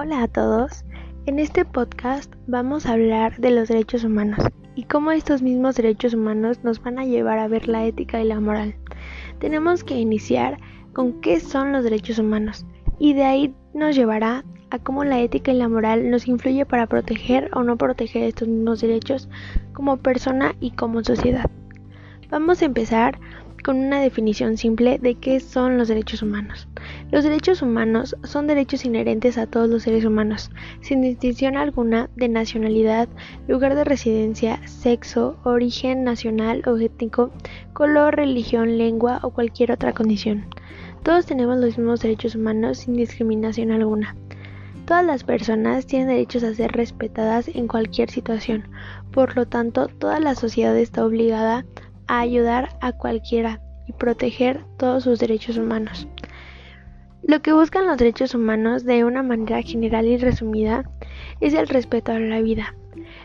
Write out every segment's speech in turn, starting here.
Hola a todos. En este podcast vamos a hablar de los derechos humanos y cómo estos mismos derechos humanos nos van a llevar a ver la ética y la moral. Tenemos que iniciar con qué son los derechos humanos y de ahí nos llevará a cómo la ética y la moral nos influye para proteger o no proteger estos mismos derechos como persona y como sociedad. Vamos a empezar con una definición simple de qué son los derechos humanos. Los derechos humanos son derechos inherentes a todos los seres humanos, sin distinción alguna de nacionalidad, lugar de residencia, sexo, origen nacional o étnico, color, religión, lengua o cualquier otra condición. Todos tenemos los mismos derechos humanos sin discriminación alguna. Todas las personas tienen derechos a ser respetadas en cualquier situación, por lo tanto toda la sociedad está obligada a ayudar a cualquiera y proteger todos sus derechos humanos. Lo que buscan los derechos humanos de una manera general y resumida es el respeto a la vida,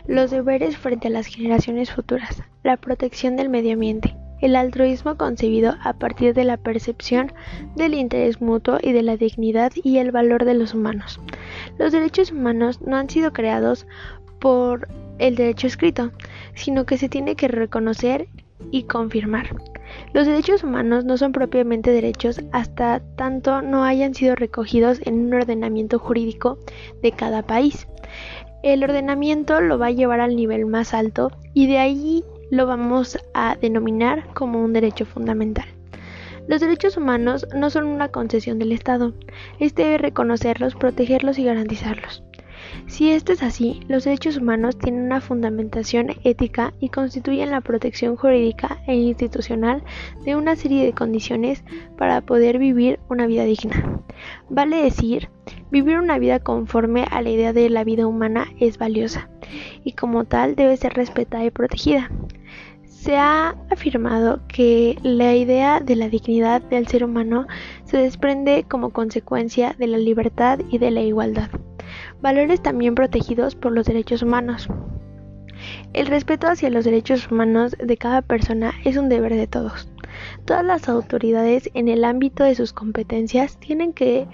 los deberes frente a las generaciones futuras, la protección del medio ambiente, el altruismo concebido a partir de la percepción del interés mutuo y de la dignidad y el valor de los humanos. Los derechos humanos no han sido creados por el derecho escrito, sino que se tiene que reconocer y confirmar. Los derechos humanos no son propiamente derechos hasta tanto no hayan sido recogidos en un ordenamiento jurídico de cada país. El ordenamiento lo va a llevar al nivel más alto y de ahí lo vamos a denominar como un derecho fundamental. Los derechos humanos no son una concesión del Estado, este debe reconocerlos, protegerlos y garantizarlos. Si esto es así, los derechos humanos tienen una fundamentación ética y constituyen la protección jurídica e institucional de una serie de condiciones para poder vivir una vida digna. Vale decir, vivir una vida conforme a la idea de la vida humana es valiosa y como tal debe ser respetada y protegida. Se ha afirmado que la idea de la dignidad del ser humano se desprende como consecuencia de la libertad y de la igualdad valores también protegidos por los derechos humanos. El respeto hacia los derechos humanos de cada persona es un deber de todos. Todas las autoridades en el ámbito de sus competencias tienen que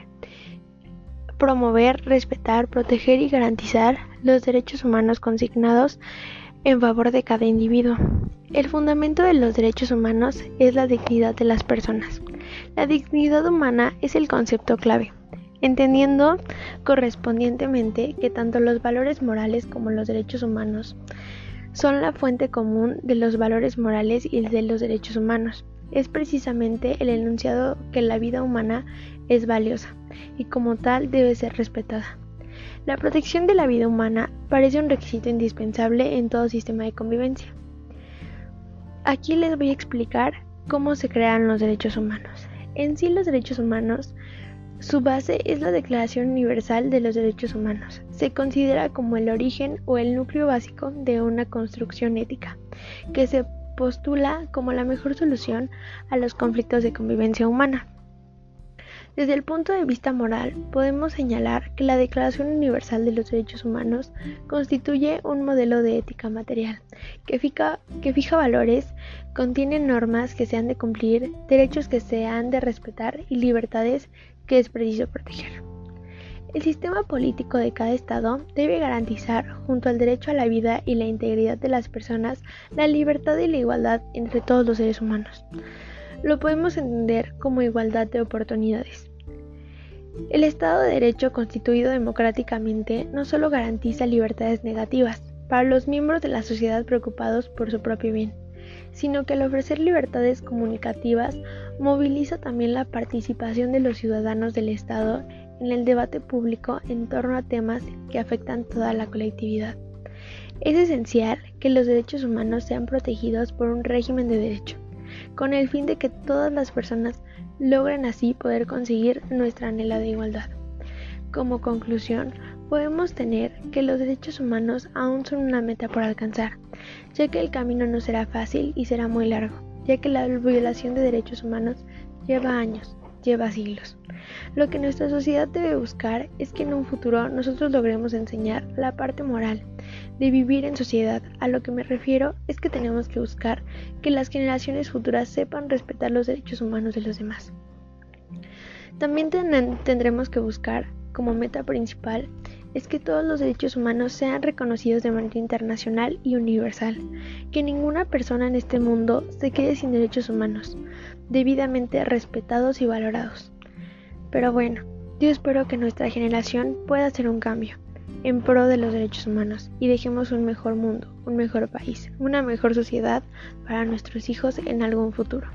promover, respetar, proteger y garantizar los derechos humanos consignados en favor de cada individuo. El fundamento de los derechos humanos es la dignidad de las personas. La dignidad humana es el concepto clave entendiendo correspondientemente que tanto los valores morales como los derechos humanos son la fuente común de los valores morales y de los derechos humanos. Es precisamente el enunciado que la vida humana es valiosa y como tal debe ser respetada. La protección de la vida humana parece un requisito indispensable en todo sistema de convivencia. Aquí les voy a explicar cómo se crean los derechos humanos. En sí los derechos humanos su base es la Declaración Universal de los Derechos Humanos. Se considera como el origen o el núcleo básico de una construcción ética, que se postula como la mejor solución a los conflictos de convivencia humana. Desde el punto de vista moral, podemos señalar que la Declaración Universal de los Derechos Humanos constituye un modelo de ética material que fija, valores, contiene normas que se han de cumplir, derechos que se han de respetar y libertades que es preciso proteger. El sistema político de cada Estado debe garantizar, junto al derecho a la vida y la integridad de las personas, la libertad y la igualdad entre todos los seres humanos. Lo podemos entender como igualdad de oportunidades. El Estado de Derecho constituido democráticamente no solo garantiza libertades negativas para los miembros de la sociedad preocupados por su propio bien, sino que al ofrecer libertades comunicativas moviliza también la participación de los ciudadanos del Estado en el debate público en torno a temas que afectan toda la colectividad. Es esencial que los derechos humanos sean protegidos por un régimen de derecho, con el fin de que todas las personas logren así poder conseguir nuestra anhelada igualdad. Como conclusión, podemos tener que los derechos humanos aún son una meta por alcanzar, ya que el camino no será fácil y será muy largo, ya que la violación de derechos humanos lleva años, lleva siglos. Lo que nuestra sociedad debe buscar es que en un futuro nosotros logremos enseñar la parte moral de vivir en sociedad. A lo que me refiero es que tenemos que buscar que las generaciones futuras sepan respetar los derechos humanos de los demás. También tendremos que buscar como meta principal es que todos los derechos humanos sean reconocidos de manera internacional y universal, que ninguna persona en este mundo se quede sin derechos humanos, debidamente respetados y valorados. Pero bueno, yo espero que nuestra generación pueda hacer un cambio en pro de los derechos humanos y dejemos un mejor mundo, un mejor país, una mejor sociedad para nuestros hijos en algún futuro.